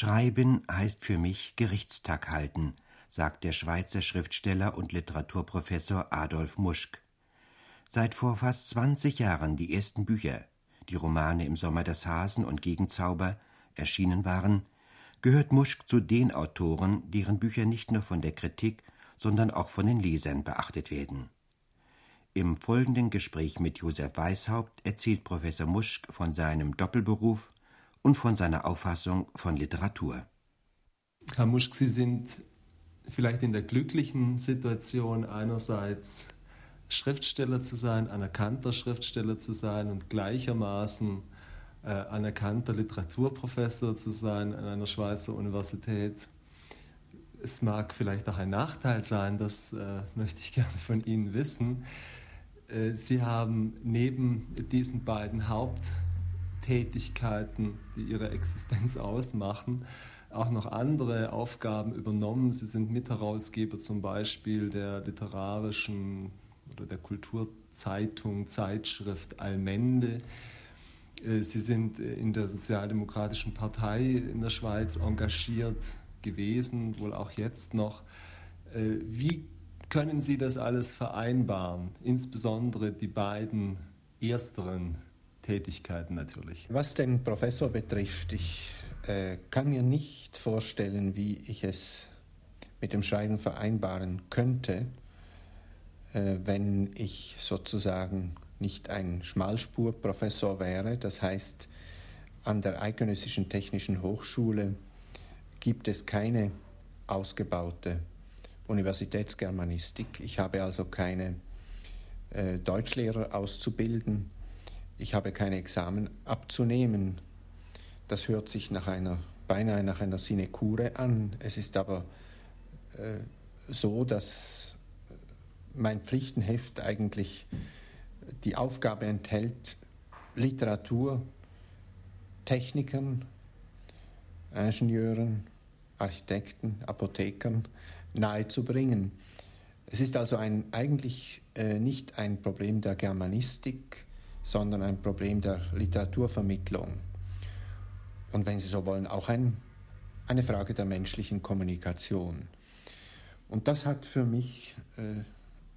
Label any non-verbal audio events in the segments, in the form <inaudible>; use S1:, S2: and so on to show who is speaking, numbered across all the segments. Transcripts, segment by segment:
S1: Schreiben heißt für mich Gerichtstag halten, sagt der Schweizer Schriftsteller und Literaturprofessor Adolf Muschk. Seit vor fast 20 Jahren die ersten Bücher, die Romane im Sommer des Hasen und Gegenzauber, erschienen waren, gehört Muschk zu den Autoren, deren Bücher nicht nur von der Kritik, sondern auch von den Lesern beachtet werden. Im folgenden Gespräch mit Josef Weishaupt erzählt Professor Muschk von seinem Doppelberuf und von seiner Auffassung von Literatur.
S2: Herr Muschk, Sie sind vielleicht in der glücklichen Situation, einerseits Schriftsteller zu sein, anerkannter Schriftsteller zu sein und gleichermaßen äh, anerkannter Literaturprofessor zu sein an einer Schweizer Universität. Es mag vielleicht auch ein Nachteil sein, das äh, möchte ich <laughs> gerne von Ihnen wissen. Äh, Sie haben neben diesen beiden Haupttätigkeiten, die Ihre Existenz ausmachen, auch noch andere Aufgaben übernommen. Sie sind Mitherausgeber zum Beispiel der literarischen oder der Kulturzeitung, Zeitschrift Allmende. Äh, Sie sind in der Sozialdemokratischen Partei in der Schweiz engagiert gewesen, wohl auch jetzt noch. Äh, wie können Sie das alles vereinbaren, insbesondere die beiden ersteren Tätigkeiten natürlich?
S3: Was den Professor betrifft, ich äh, kann mir nicht vorstellen, wie ich es mit dem Schreiben vereinbaren könnte, äh, wenn ich sozusagen nicht ein Schmalspurprofessor wäre. Das heißt, an der Eidgenössischen Technischen Hochschule gibt es keine ausgebaute Universitätsgermanistik. Ich habe also keine äh, Deutschlehrer auszubilden. Ich habe keine Examen abzunehmen. Das hört sich nach einer, beinahe nach einer Sinekure an. Es ist aber äh, so, dass mein Pflichtenheft eigentlich die Aufgabe enthält, Literatur, Technikern, Ingenieuren, Architekten, Apothekern nahezubringen. Es ist also ein, eigentlich äh, nicht ein Problem der Germanistik, sondern ein Problem der Literaturvermittlung. Und wenn Sie so wollen, auch ein, eine Frage der menschlichen Kommunikation. Und das hat für mich äh,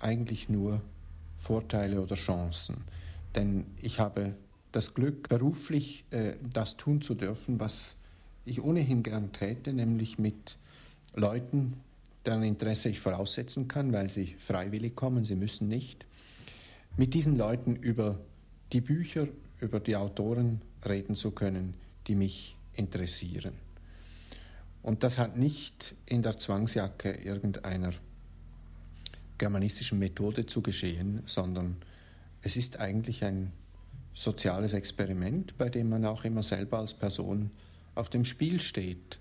S3: eigentlich nur Vorteile oder Chancen. Denn ich habe das Glück, beruflich äh, das tun zu dürfen, was ich ohnehin gern täte, nämlich mit Leuten, deren Interesse ich voraussetzen kann, weil sie freiwillig kommen, sie müssen nicht, mit diesen Leuten über die Bücher, über die Autoren reden zu können, die mich interessieren. Und das hat nicht in der Zwangsjacke irgendeiner germanistischen Methode zu geschehen, sondern es ist eigentlich ein soziales Experiment, bei dem man auch immer selber als Person auf dem Spiel steht.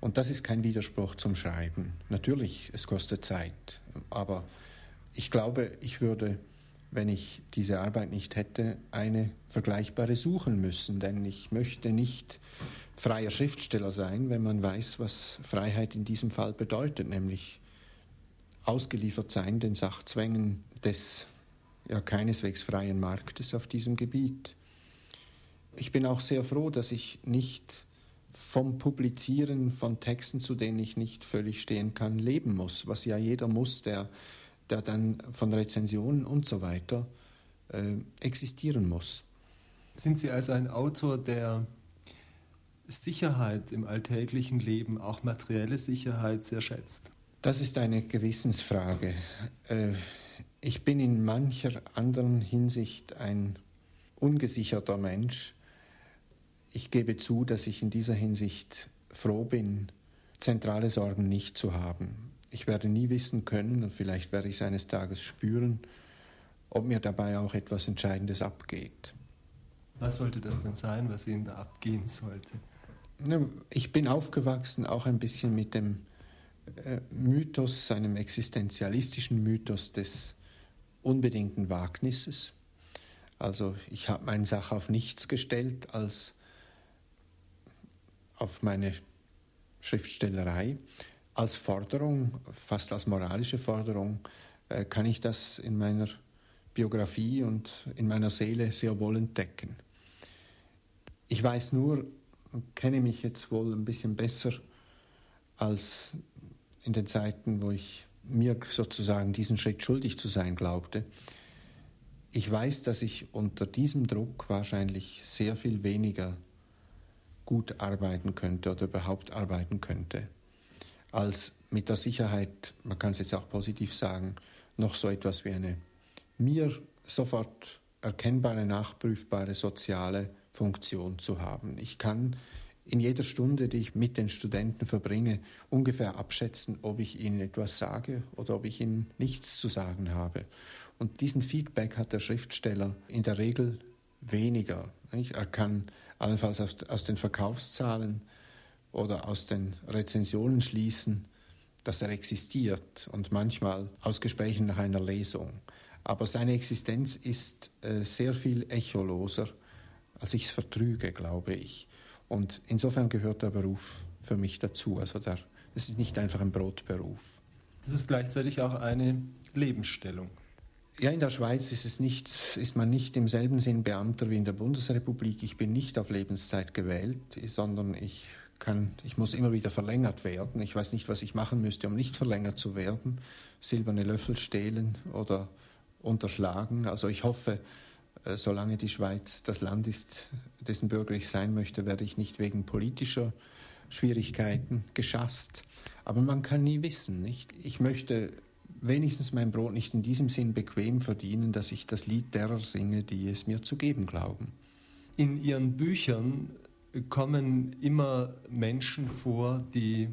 S3: Und das ist kein Widerspruch zum Schreiben. Natürlich, es kostet Zeit, aber ich glaube, ich würde, wenn ich diese Arbeit nicht hätte, eine vergleichbare suchen müssen, denn ich möchte nicht freier Schriftsteller sein, wenn man weiß, was Freiheit in diesem Fall bedeutet, nämlich ausgeliefert sein den Sachzwängen des ja keineswegs freien Marktes auf diesem Gebiet. Ich bin auch sehr froh, dass ich nicht vom Publizieren von Texten, zu denen ich nicht völlig stehen kann, leben muss, was ja jeder muss, der, der dann von Rezensionen und so weiter äh, existieren muss.
S2: Sind Sie also ein Autor, der Sicherheit im alltäglichen Leben, auch materielle Sicherheit, sehr schätzt?
S3: Das ist eine Gewissensfrage. Äh, ich bin in mancher anderen Hinsicht ein ungesicherter Mensch ich gebe zu, dass ich in dieser Hinsicht froh bin, zentrale Sorgen nicht zu haben. Ich werde nie wissen können, und vielleicht werde ich es eines Tages spüren, ob mir dabei auch etwas Entscheidendes abgeht.
S2: Was sollte das denn sein, was Ihnen da abgehen sollte?
S3: Ich bin aufgewachsen auch ein bisschen mit dem äh, Mythos, einem existenzialistischen Mythos des unbedingten Wagnisses. Also ich habe meine Sache auf nichts gestellt als auf meine Schriftstellerei. Als Forderung, fast als moralische Forderung, äh, kann ich das in meiner Biografie und in meiner Seele sehr wohl entdecken. Ich weiß nur, kenne mich jetzt wohl ein bisschen besser als in den Zeiten, wo ich mir sozusagen diesen Schritt schuldig zu sein glaubte. Ich weiß, dass ich unter diesem Druck wahrscheinlich sehr viel weniger gut arbeiten könnte oder überhaupt arbeiten könnte, als mit der Sicherheit, man kann es jetzt auch positiv sagen, noch so etwas wie eine mir sofort erkennbare, nachprüfbare soziale Funktion zu haben. Ich kann in jeder Stunde, die ich mit den Studenten verbringe, ungefähr abschätzen, ob ich ihnen etwas sage oder ob ich ihnen nichts zu sagen habe. Und diesen Feedback hat der Schriftsteller in der Regel weniger. Er kann allenfalls aus den Verkaufszahlen oder aus den Rezensionen schließen, dass er existiert und manchmal aus Gesprächen nach einer Lesung. Aber seine Existenz ist äh, sehr viel echoloser, als ich es vertrüge, glaube ich. Und insofern gehört der Beruf für mich dazu. Also der, es ist nicht einfach ein Brotberuf.
S2: Das ist gleichzeitig auch eine Lebensstellung.
S3: Ja, in der Schweiz ist, es nicht, ist man nicht im selben Sinn Beamter wie in der Bundesrepublik. Ich bin nicht auf Lebenszeit gewählt, sondern ich, kann, ich muss immer wieder verlängert werden. Ich weiß nicht, was ich machen müsste, um nicht verlängert zu werden. Silberne Löffel stehlen oder unterschlagen. Also ich hoffe, äh, solange die Schweiz das Land ist, dessen Bürger ich sein möchte, werde ich nicht wegen politischer Schwierigkeiten geschasst. Aber man kann nie wissen, nicht? Ich möchte wenigstens mein Brot nicht in diesem Sinn bequem verdienen, dass ich das Lied derer singe, die es mir zu geben glauben.
S2: In Ihren Büchern kommen immer Menschen vor, die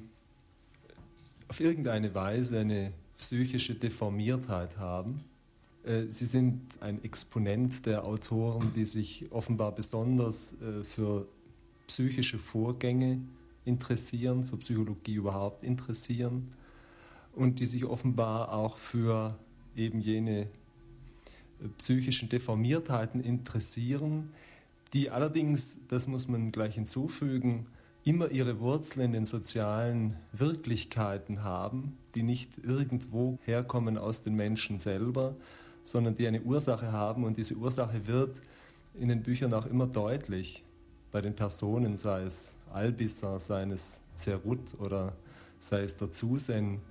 S2: auf irgendeine Weise eine psychische Deformiertheit haben. Äh, Sie sind ein Exponent der Autoren, die sich offenbar besonders äh, für psychische Vorgänge interessieren, für Psychologie überhaupt interessieren und die sich offenbar auch für eben jene äh, psychischen Deformiertheiten interessieren, die allerdings, das muss man gleich hinzufügen, immer ihre Wurzeln in den sozialen Wirklichkeiten haben, die nicht irgendwo herkommen aus den Menschen selber, sondern die eine Ursache haben. Und diese Ursache wird in den Büchern auch immer deutlich. Bei den Personen, sei es Albisser, sei es Zerut oder sei es der Zusen,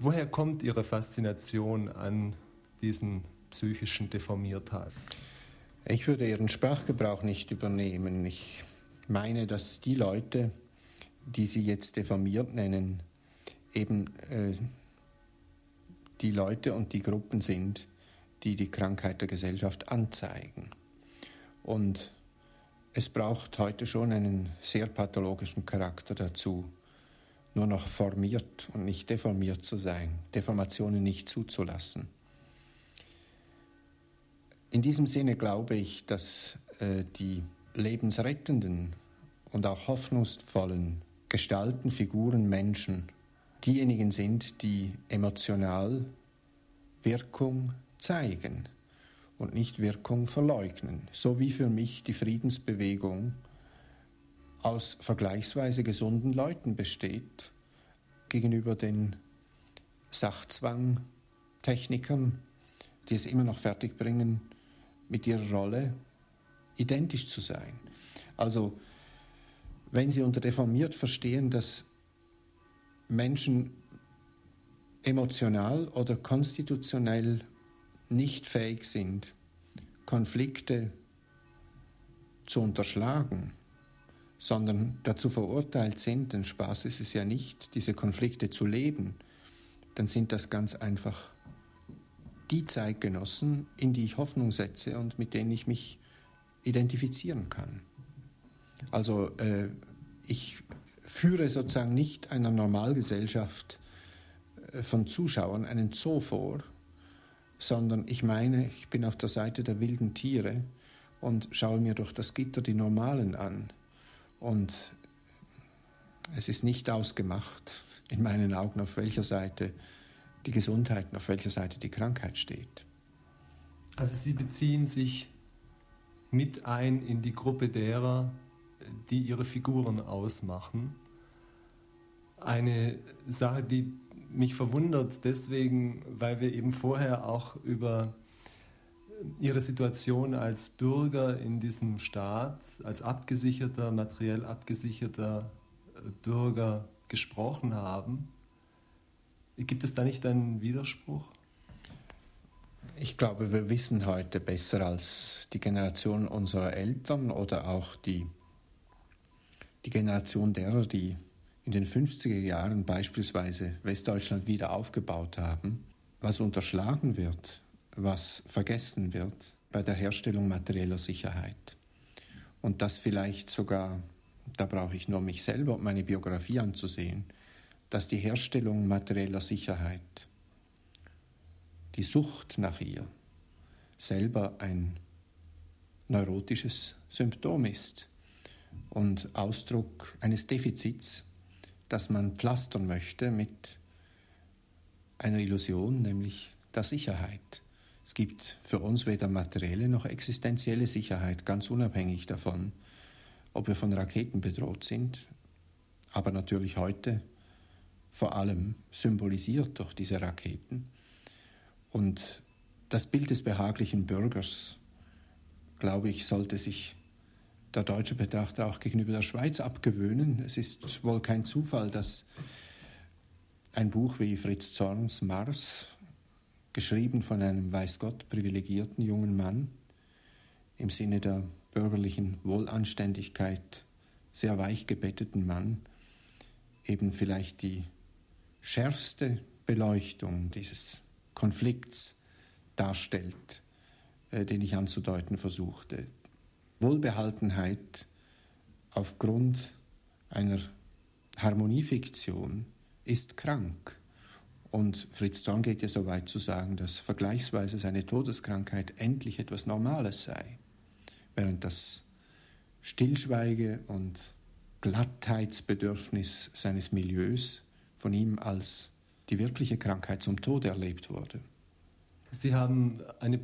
S2: Woher kommt Ihre Faszination an diesen psychischen Deformiertheiten?
S3: Ich würde Ihren Sprachgebrauch nicht übernehmen. Ich meine, dass die Leute, die Sie jetzt deformiert nennen, eben äh, die Leute und die Gruppen sind, die die Krankheit der Gesellschaft anzeigen. Und es braucht heute schon einen sehr pathologischen Charakter dazu, nur noch formiert und nicht deformiert zu sein, Deformationen nicht zuzulassen. In diesem Sinne glaube ich, dass äh, die lebensrettenden und auch hoffnungsvollen Gestalten, Figuren, Menschen diejenigen sind, die emotional Wirkung zeigen und nicht Wirkung verleugnen. So wie für mich die Friedensbewegung aus vergleichsweise gesunden Leuten besteht gegenüber den Sachzwangtechnikern, die es immer noch fertigbringen, mit ihrer Rolle identisch zu sein. Also wenn Sie unter deformiert verstehen, dass Menschen emotional oder konstitutionell nicht fähig sind, Konflikte zu unterschlagen, sondern dazu verurteilt sind, denn Spaß ist es ja nicht, diese Konflikte zu leben, dann sind das ganz einfach die Zeitgenossen, in die ich Hoffnung setze und mit denen ich mich identifizieren kann. Also äh, ich führe sozusagen nicht einer Normalgesellschaft äh, von Zuschauern einen Zoo vor, sondern ich meine, ich bin auf der Seite der wilden Tiere und schaue mir durch das Gitter die Normalen an und es ist nicht ausgemacht, in meinen Augen, auf welcher Seite die Gesundheit und auf welcher Seite die Krankheit steht.
S2: Also Sie beziehen sich mit ein in die Gruppe derer, die ihre Figuren ausmachen. Eine Sache, die mich verwundert deswegen, weil wir eben vorher auch über Ihre Situation als Bürger in diesem Staat, als abgesicherter, materiell abgesicherter Bürger gesprochen haben. Gibt es da nicht einen Widerspruch?
S3: Ich glaube, wir wissen heute besser als die Generation unserer Eltern oder auch die, die Generation derer, die in den 50er Jahren beispielsweise Westdeutschland wieder aufgebaut haben, was unterschlagen wird, was vergessen wird bei der Herstellung materieller Sicherheit. Und das vielleicht sogar, da brauche ich nur mich selber und meine Biografie anzusehen, dass die Herstellung materieller Sicherheit, die Sucht nach ihr, selber ein neurotisches Symptom ist und Ausdruck eines Defizits, das man pflastern möchte mit einer Illusion, nämlich der Sicherheit. Es gibt für uns weder materielle noch existenzielle Sicherheit, ganz unabhängig davon, ob wir von Raketen bedroht sind, aber natürlich heute vor allem symbolisiert durch diese Raketen. Und das Bild des behaglichen Bürgers, glaube ich, sollte sich der deutsche Betrachter auch gegenüber der Schweiz abgewöhnen. Es ist wohl kein Zufall, dass ein Buch wie Fritz Zorns Mars, geschrieben von einem weiß Gott privilegierten jungen Mann, im Sinne der bürgerlichen Wohlanständigkeit sehr weich gebetteten Mann, eben vielleicht die schärfste Beleuchtung dieses Konflikts darstellt, äh, den ich anzudeuten versuchte. Wohlbehaltenheit aufgrund einer Harmoniefiktion ist krank. Und Fritz Zorn geht ja so weit zu sagen, dass vergleichsweise seine Todeskrankheit endlich etwas Normales sei, während das Stillschweige und Glattheitsbedürfnis seines Milieus von ihm als die wirkliche Krankheit zum Tode erlebt wurde.
S2: Sie haben eine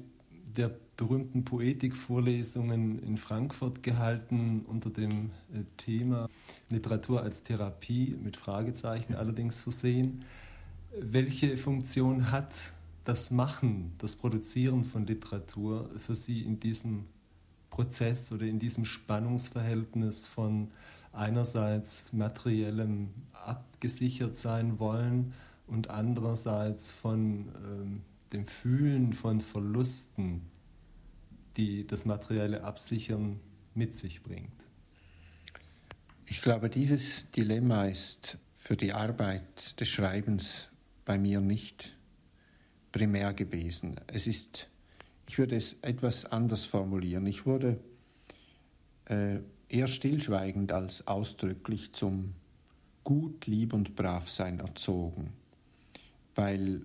S2: der berühmten Poetikvorlesungen in Frankfurt gehalten unter dem äh, Thema Literatur als Therapie mit Fragezeichen allerdings versehen. Welche Funktion hat das Machen, das Produzieren von Literatur für Sie in diesem Prozess oder in diesem Spannungsverhältnis von einerseits materiellem abgesichert sein wollen und andererseits von ähm, dem Fühlen von Verlusten, die das materielle Absichern mit sich bringt.
S3: Ich glaube, dieses Dilemma ist für die Arbeit des Schreibens bei mir nicht primär gewesen. Es ist, ich würde es etwas anders formulieren. Ich wurde äh, eher stillschweigend als ausdrücklich zum Gut, Lieb und Bravsein erzogen, weil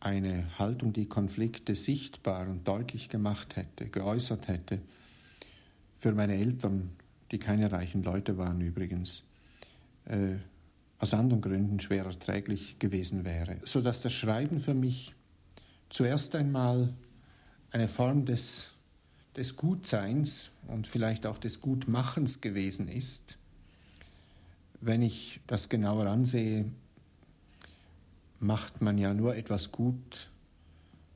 S3: eine Haltung, die Konflikte sichtbar und deutlich gemacht hätte, geäußert hätte, für meine Eltern, die keine reichen Leute waren übrigens, äh, aus anderen Gründen schwer erträglich gewesen wäre, sodass das Schreiben für mich zuerst einmal eine Form des, des Gutseins und vielleicht auch des Gutmachens gewesen ist. Wenn ich das genauer ansehe, macht man ja nur etwas gut,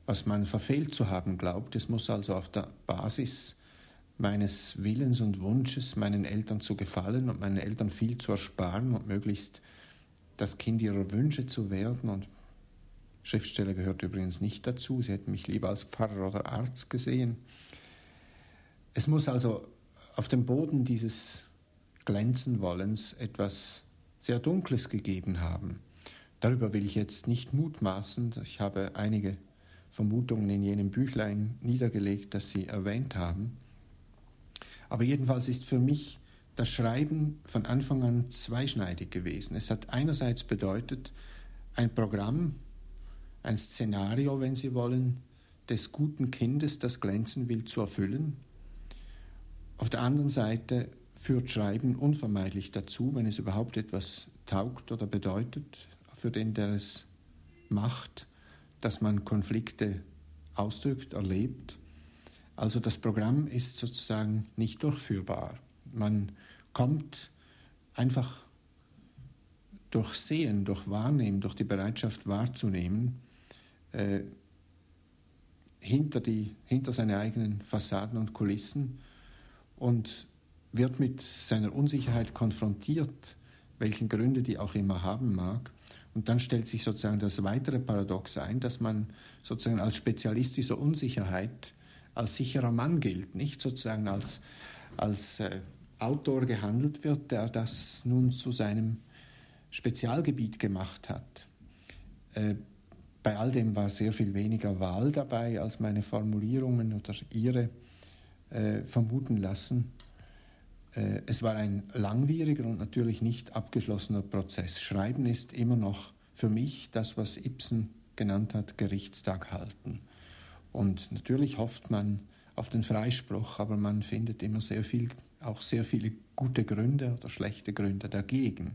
S3: was man verfehlt zu haben glaubt. Es muss also auf der Basis meines Willens und Wunsches, meinen Eltern zu gefallen und meinen Eltern viel zu ersparen und möglichst das Kind ihrer Wünsche zu werden. Und Schriftsteller gehört übrigens nicht dazu. Sie hätten mich lieber als Pfarrer oder Arzt gesehen. Es muss also auf dem Boden dieses Glänzenwollens etwas sehr Dunkles gegeben haben. Darüber will ich jetzt nicht mutmaßen. Ich habe einige Vermutungen in jenem Büchlein niedergelegt, das Sie erwähnt haben. Aber jedenfalls ist für mich das Schreiben von Anfang an zweischneidig gewesen. Es hat einerseits bedeutet, ein Programm, ein Szenario, wenn Sie wollen, des guten Kindes, das glänzen will, zu erfüllen. Auf der anderen Seite führt Schreiben unvermeidlich dazu, wenn es überhaupt etwas taugt oder bedeutet, für den, der es macht, dass man Konflikte ausdrückt, erlebt. Also das Programm ist sozusagen nicht durchführbar. Man kommt einfach durch Sehen, durch Wahrnehmen, durch die Bereitschaft wahrzunehmen, äh, hinter, die, hinter seine eigenen Fassaden und Kulissen und wird mit seiner Unsicherheit konfrontiert, welchen Gründe die auch immer haben mag. Und dann stellt sich sozusagen das weitere Paradox ein, dass man sozusagen als Spezialist dieser Unsicherheit als sicherer Mann gilt, nicht sozusagen als, als äh, Autor gehandelt wird, der das nun zu seinem Spezialgebiet gemacht hat. Äh, bei all dem war sehr viel weniger Wahl dabei, als meine Formulierungen oder ihre äh, vermuten lassen. Äh, es war ein langwieriger und natürlich nicht abgeschlossener Prozess. Schreiben ist immer noch für mich das, was Ibsen genannt hat, Gerichtstag halten. Und natürlich hofft man auf den Freispruch, aber man findet immer sehr viel, auch sehr viele gute Gründe oder schlechte Gründe dagegen.